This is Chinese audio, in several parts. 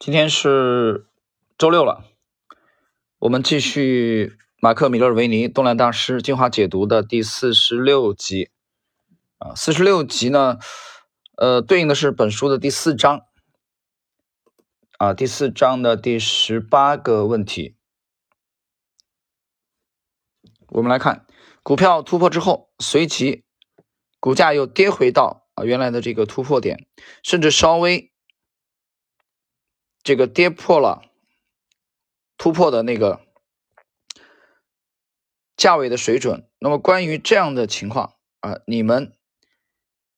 今天是周六了，我们继续马克·米勒维尼《动量大师精华解读》的第四十六集啊，四十六集呢，呃，对应的是本书的第四章啊，第四章的第十八个问题。我们来看，股票突破之后，随即股价又跌回到啊原来的这个突破点，甚至稍微。这个跌破了突破的那个价位的水准，那么关于这样的情况啊，你们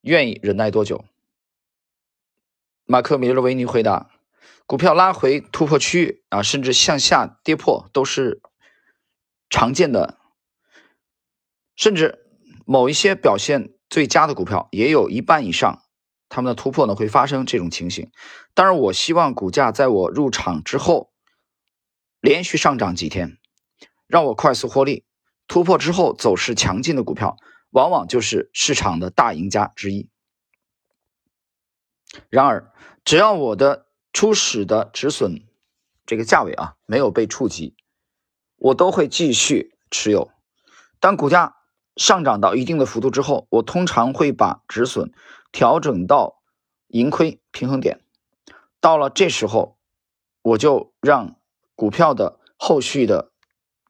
愿意忍耐多久？马克·米勒维尼回答：股票拉回突破区域啊，甚至向下跌破都是常见的，甚至某一些表现最佳的股票也有一半以上。他们的突破呢会发生这种情形，当然我希望股价在我入场之后连续上涨几天，让我快速获利。突破之后走势强劲的股票，往往就是市场的大赢家之一。然而，只要我的初始的止损这个价位啊没有被触及，我都会继续持有。当股价上涨到一定的幅度之后，我通常会把止损。调整到盈亏平衡点，到了这时候，我就让股票的后续的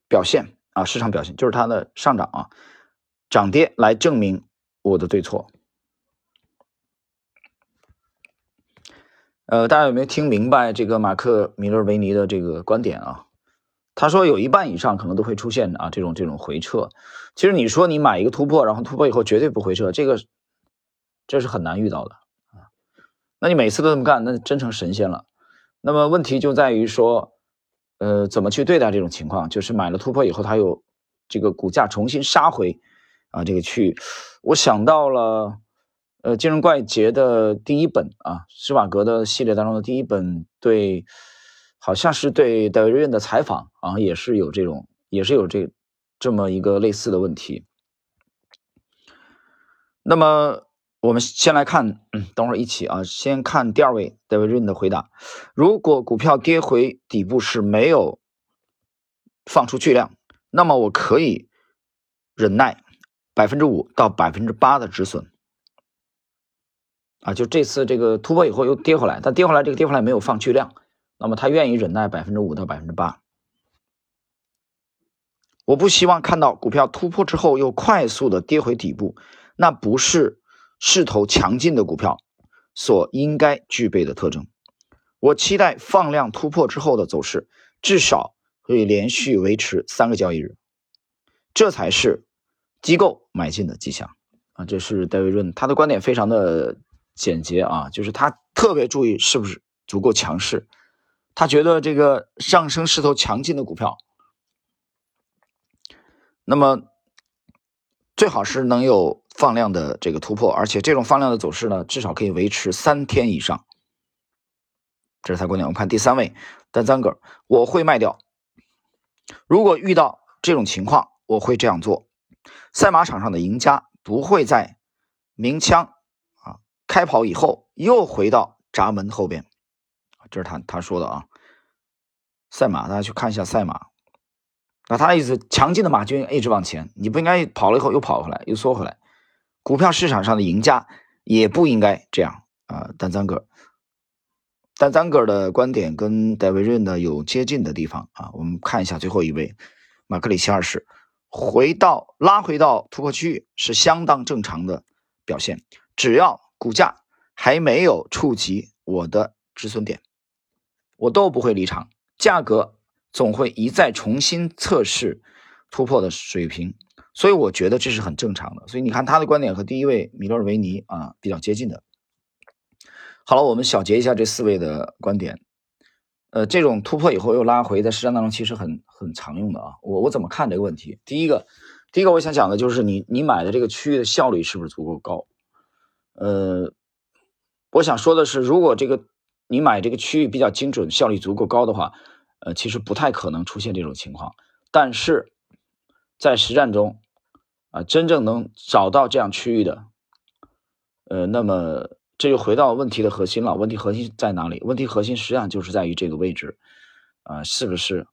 表现啊，市场表现就是它的上涨啊，涨跌来证明我的对错。呃，大家有没有听明白这个马克·米勒维尼的这个观点啊？他说有一半以上可能都会出现啊这种这种回撤。其实你说你买一个突破，然后突破以后绝对不回撤，这个。这是很难遇到的啊！那你每次都这么干，那真成神仙了。那么问题就在于说，呃，怎么去对待这种情况？就是买了突破以后，它有这个股价重新杀回啊，这个区域。我想到了，呃，《金融怪杰》的第一本啊，施瓦格的系列当中的第一本，对，好像是对戴维瑞恩的采访啊，也是有这种，也是有这这么一个类似的问题。那么。我们先来看，嗯，等会儿一起啊，先看第二位 David Rin 的回答：如果股票跌回底部是没有放出巨量，那么我可以忍耐百分之五到百分之八的止损。啊，就这次这个突破以后又跌回来，但跌回来这个跌回来没有放巨量，那么他愿意忍耐百分之五到百分之八。我不希望看到股票突破之后又快速的跌回底部，那不是。势头强劲的股票所应该具备的特征，我期待放量突破之后的走势至少会连续维持三个交易日，这才是机构买进的迹象啊！这是戴维润，他的观点非常的简洁啊，就是他特别注意是不是足够强势，他觉得这个上升势头强劲的股票，那么最好是能有。放量的这个突破，而且这种放量的走势呢，至少可以维持三天以上。这是他观点。我们看第三位单三个，我会卖掉。如果遇到这种情况，我会这样做。赛马场上的赢家不会在鸣枪啊开跑以后又回到闸门后边。这是他他说的啊。赛马，大家去看一下赛马。那他的意思，强劲的马军一直往前，你不应该跑了以后又跑回来，又缩回来。股票市场上的赢家也不应该这样啊，丹赞格，丹赞格的观点跟戴维润呢有接近的地方啊。我们看一下最后一位马克里奇二世，回到拉回到突破区域是相当正常的表现，只要股价还没有触及我的止损点，我都不会离场，价格总会一再重新测试突破的水平。所以我觉得这是很正常的。所以你看他的观点和第一位米勒维尼啊比较接近的。好了，我们小结一下这四位的观点。呃，这种突破以后又拉回，在实战当中其实很很常用的啊。我我怎么看这个问题？第一个，第一个我想讲的就是你你买的这个区域的效率是不是足够高？呃，我想说的是，如果这个你买这个区域比较精准，效率足够高的话，呃，其实不太可能出现这种情况。但是在实战中，啊，真正能找到这样区域的，呃，那么这就回到问题的核心了。问题核心在哪里？问题核心实际上就是在于这个位置，啊，是不是？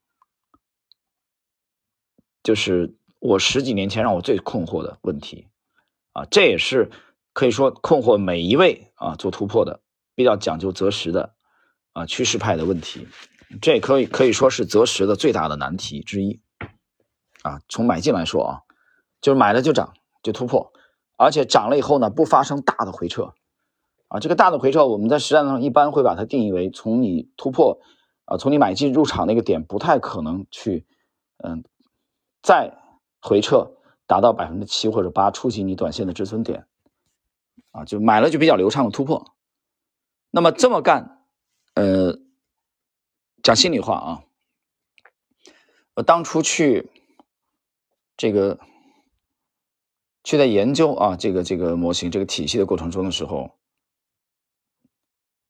就是我十几年前让我最困惑的问题，啊，这也是可以说困惑每一位啊做突破的比较讲究择时的啊趋势派的问题，这也可以可以说是择时的最大的难题之一，啊，从买进来说啊，就是买了就涨就突破，而且涨了以后呢不发生大的回撤，啊，这个大的回撤我们在实战上一般会把它定义为从你突破啊从你买进入场那个点不太可能去嗯。再回撤达到百分之七或者八，触及你短线的止损点，啊，就买了就比较流畅的突破。那么这么干，呃，讲心里话啊，我当初去这个去在研究啊这个这个模型这个体系的过程中的时候，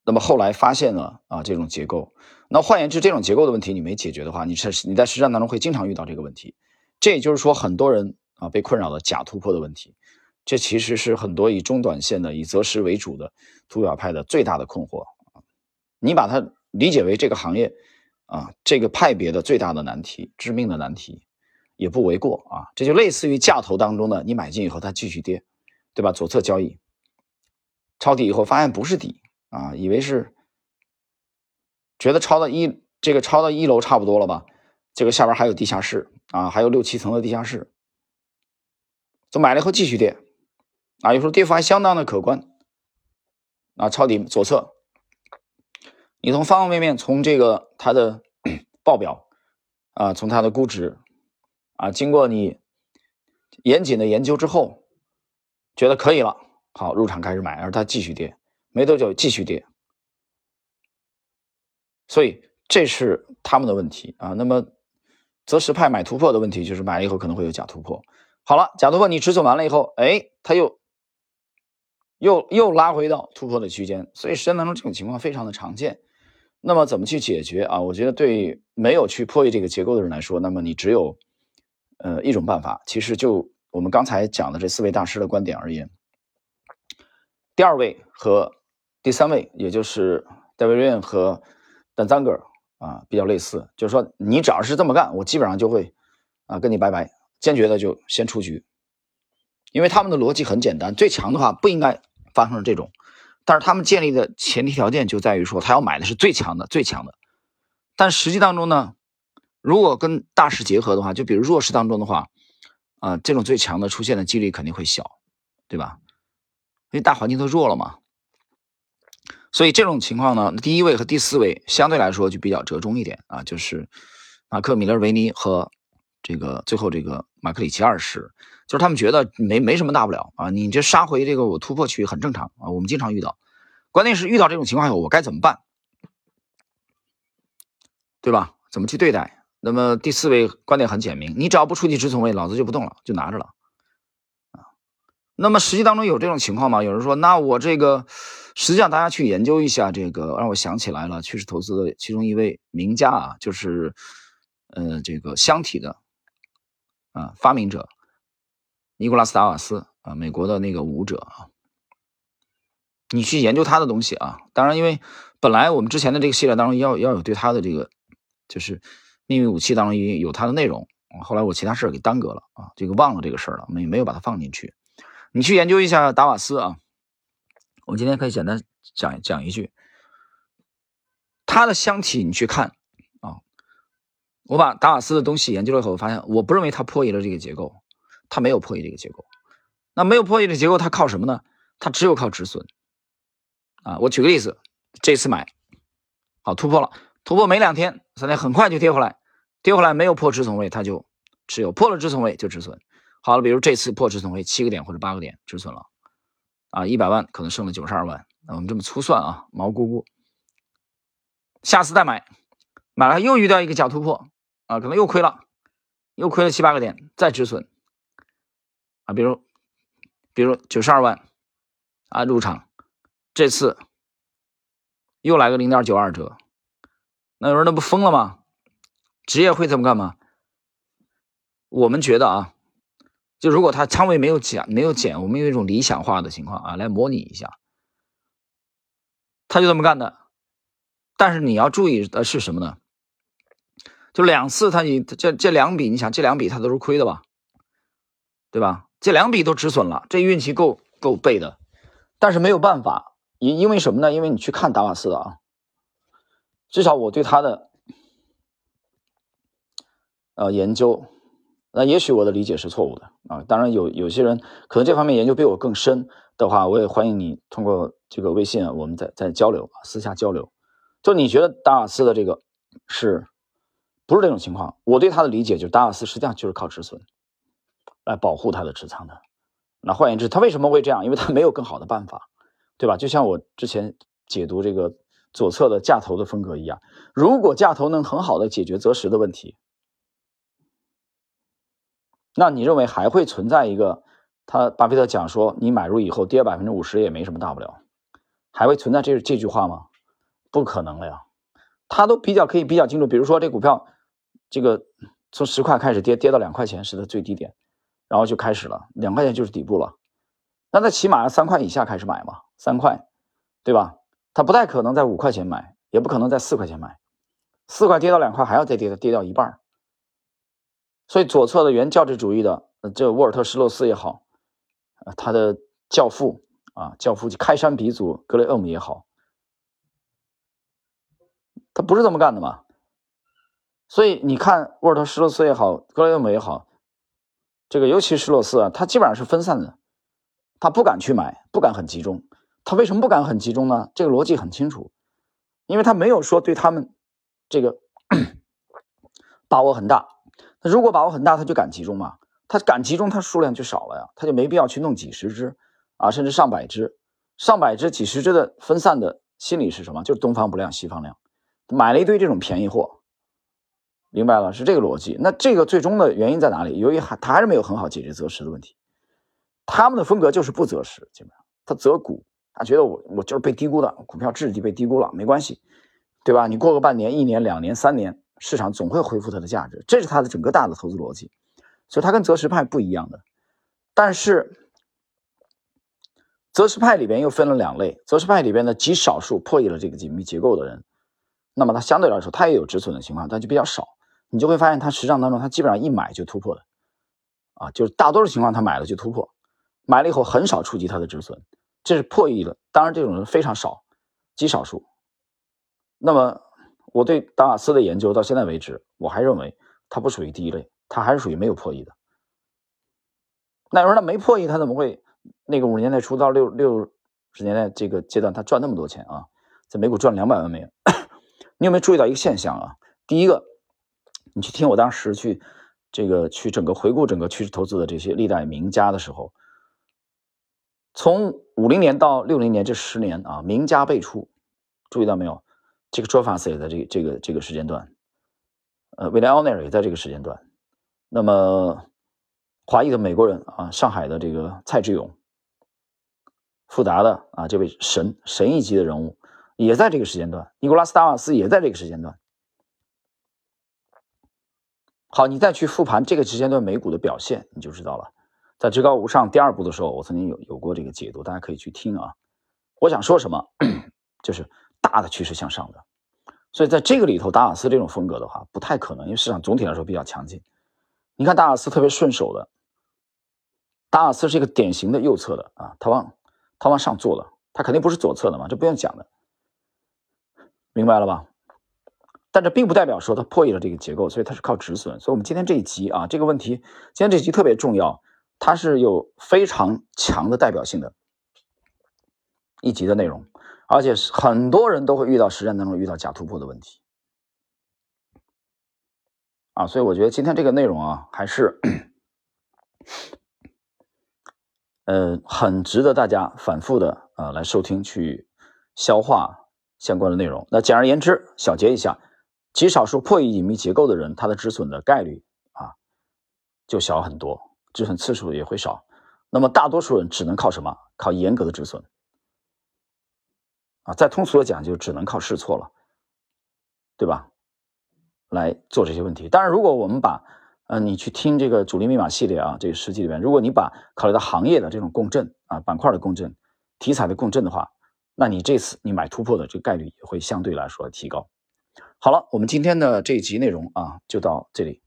那么后来发现了啊这种结构。那换言之，这种结构的问题你没解决的话，你是你在实战当中会经常遇到这个问题。这也就是说，很多人啊被困扰的假突破的问题，这其实是很多以中短线的、以择时为主的图表派的最大的困惑。你把它理解为这个行业啊这个派别的最大的难题、致命的难题，也不为过啊。这就类似于价投当中的，你买进以后它继续跌，对吧？左侧交易抄底以后发现不是底啊，以为是觉得抄到一这个抄到一楼差不多了吧？这个下边还有地下室。啊，还有六七层的地下室，这买了以后继续跌，啊，有时候跌幅还相当的可观，啊，抄底左侧，你从方方面面，从这个它的 报表，啊，从它的估值，啊，经过你严谨的研究之后，觉得可以了，好入场开始买，而它继续跌，没多久继续跌，所以这是他们的问题啊，那么。择时派买突破的问题就是买了以后可能会有假突破。好了，假突破你止损完了以后，哎，它又又又拉回到突破的区间，所以实战当中这种情况非常的常见。那么怎么去解决啊？我觉得对没有去破译这个结构的人来说，那么你只有呃一种办法。其实就我们刚才讲的这四位大师的观点而言，第二位和第三位，也就是戴维·瑞和丹·赞格尔。啊，比较类似，就是说你只要是这么干，我基本上就会啊跟你拜拜，坚决的就先出局，因为他们的逻辑很简单，最强的话不应该发生这种，但是他们建立的前提条件就在于说他要买的是最强的最强的，但实际当中呢，如果跟大势结合的话，就比如弱势当中的话，啊这种最强的出现的几率肯定会小，对吧？因为大环境都弱了嘛。所以这种情况呢，第一位和第四位相对来说就比较折中一点啊，就是马克·米勒维尼和这个最后这个马克里奇二世，就是他们觉得没没什么大不了啊，你这杀回这个我突破区很正常啊，我们经常遇到，关键是遇到这种情况下我该怎么办，对吧？怎么去对待？那么第四位观点很简明，你只要不触及止损位，老子就不动了，就拿着了啊。那么实际当中有这种情况吗？有人说，那我这个。实际上，大家去研究一下这个，让我想起来了，趋势投资的其中一位名家啊，就是，呃，这个箱体的啊发明者尼古拉斯达瓦斯啊，美国的那个舞者啊，你去研究他的东西啊。当然，因为本来我们之前的这个系列当中要要有对他的这个就是秘密武器当中有有他的内容，后来我其他事儿给耽搁了啊，这个忘了这个事儿了，没没有把它放进去。你去研究一下达瓦斯啊。我今天可以简单讲讲一句，它的箱体你去看啊，我把达瓦斯的东西研究了以后，发现我不认为它破译了这个结构，它没有破译这个结构。那没有破译的结构，它靠什么呢？它只有靠止损啊。我举个例子，这次买好突破了，突破没两天、三天，很快就跌回来，跌回来没有破止损位，它就持有；破了止损位就止损。好了，比如这次破止损位七个点或者八个点止损了。啊，一百万可能剩了九十二万，那我们这么粗算啊，毛估估。下次再买，买了又遇到一个假突破啊，可能又亏了，又亏了七八个点，再止损啊。比如，比如九十二万啊入场，这次又来个零点九二折，那有人那不疯了吗？职业会这么干吗？我们觉得啊。就如果他仓位没有减，没有减，我们用一种理想化的情况啊来模拟一下。他就这么干的。但是你要注意的是什么呢？就两次他你这这两笔，你想这两笔他都是亏的吧？对吧？这两笔都止损了，这运气够够背的。但是没有办法，因因为什么呢？因为你去看达瓦斯的啊，至少我对他的呃研究，那也许我的理解是错误的啊。当然有有些人可能这方面研究比我更深的话，我也欢迎你通过这个微信，我们再再交流，私下交流。就你觉得达瓦斯的这个是？不是这种情况，我对他的理解就是达瓦斯实际上就是靠止损来保护他的持仓的。那换言之，他为什么会这样？因为他没有更好的办法，对吧？就像我之前解读这个左侧的价头的风格一样，如果价头能很好的解决择时的问题，那你认为还会存在一个他巴菲特讲说你买入以后跌百分之五十也没什么大不了，还会存在这这句话吗？不可能了呀，他都比较可以比较清楚，比如说这股票。这个从十块开始跌，跌到两块钱是它最低点，然后就开始了，两块钱就是底部了。那它起码要三块以下开始买嘛，三块，对吧？它不太可能在五块钱买，也不可能在四块钱买，四块跌到两块还要再跌，跌掉一半。所以左侧的原教旨主义的这沃尔特施洛斯也好，啊，他的教父啊，教父开山鼻祖格雷厄姆也好，他不是这么干的嘛？所以你看，沃尔特·施洛斯也好，格雷厄姆也好，这个尤其施洛斯啊，他基本上是分散的，他不敢去买，不敢很集中。他为什么不敢很集中呢？这个逻辑很清楚，因为他没有说对他们这个 把握很大。那如果把握很大，他就敢集中嘛？他敢集中，他数量就少了呀，他就没必要去弄几十只啊，甚至上百只、上百只、几十只的分散的心理是什么？就是东方不亮西方亮，买了一堆这种便宜货。明白了，是这个逻辑。那这个最终的原因在哪里？由于还他还是没有很好解决择时的问题。他们的风格就是不择时，基本上他择股，他觉得我我就是被低估的股票质地被低估了，没关系，对吧？你过个半年、一年、两年、三年，市场总会恢复它的价值，这是它的整个大的投资逻辑。所以，它跟择时派不一样的。但是，择时派里边又分了两类，择时派里边的极少数破译了这个紧密结构的人，那么他相对来说他也有止损的情况，但就比较少。你就会发现，它实战当中，它基本上一买就突破的，啊，就是大多数情况，它买了就突破，买了以后很少触及它的止损，这是破译了。当然，这种人非常少，极少数。那么，我对达瓦斯的研究到现在为止，我还认为它不属于第一类，它还是属于没有破译的。那有人他没破译，他怎么会那个五十年代初到六六十年代这个阶段，他赚那么多钱啊？在美股赚两百万美元？你有没有注意到一个现象啊？第一个。你去听我当时去，这个去整个回顾整个趋势投资的这些历代名家的时候，从五零年到六零年这十年啊，名家辈出，注意到没有？这个 j o f a s 也在这个这个这个时间段，呃，威廉奥尼尔也在这个时间段，那么华裔的美国人啊，上海的这个蔡志勇，富达的啊这位神神一级的人物也在这个时间段，尼古拉斯达瓦斯也在这个时间段。好，你再去复盘这个时间段美股的表现，你就知道了。在至高无上第二部的时候，我曾经有有过这个解读，大家可以去听啊。我想说什么，就是大的趋势向上的。所以在这个里头，达尔斯这种风格的话，不太可能，因为市场总体来说比较强劲。你看达尔斯特别顺手的，达尔斯是一个典型的右侧的啊，他往他往上做的，他肯定不是左侧的嘛，这不用讲的，明白了吧？但这并不代表说它破译了这个结构，所以它是靠止损。所以，我们今天这一集啊，这个问题，今天这集特别重要，它是有非常强的代表性的一集的内容，而且是很多人都会遇到实战当中遇到假突破的问题啊。所以，我觉得今天这个内容啊，还是呃很值得大家反复的呃来收听去消化相关的内容。那简而言之，小结一下。极少数破译隐秘结构的人，他的止损的概率啊就小很多，止损次数也会少。那么大多数人只能靠什么？靠严格的止损啊。再通俗的讲，就只能靠试错了，对吧？来做这些问题。当然，如果我们把呃你去听这个主力密码系列啊，这个实际里面，如果你把考虑到行业的这种共振啊、板块的共振、题材的共振的话，那你这次你买突破的这个概率也会相对来说提高。好了，我们今天的这一集内容啊就到这里。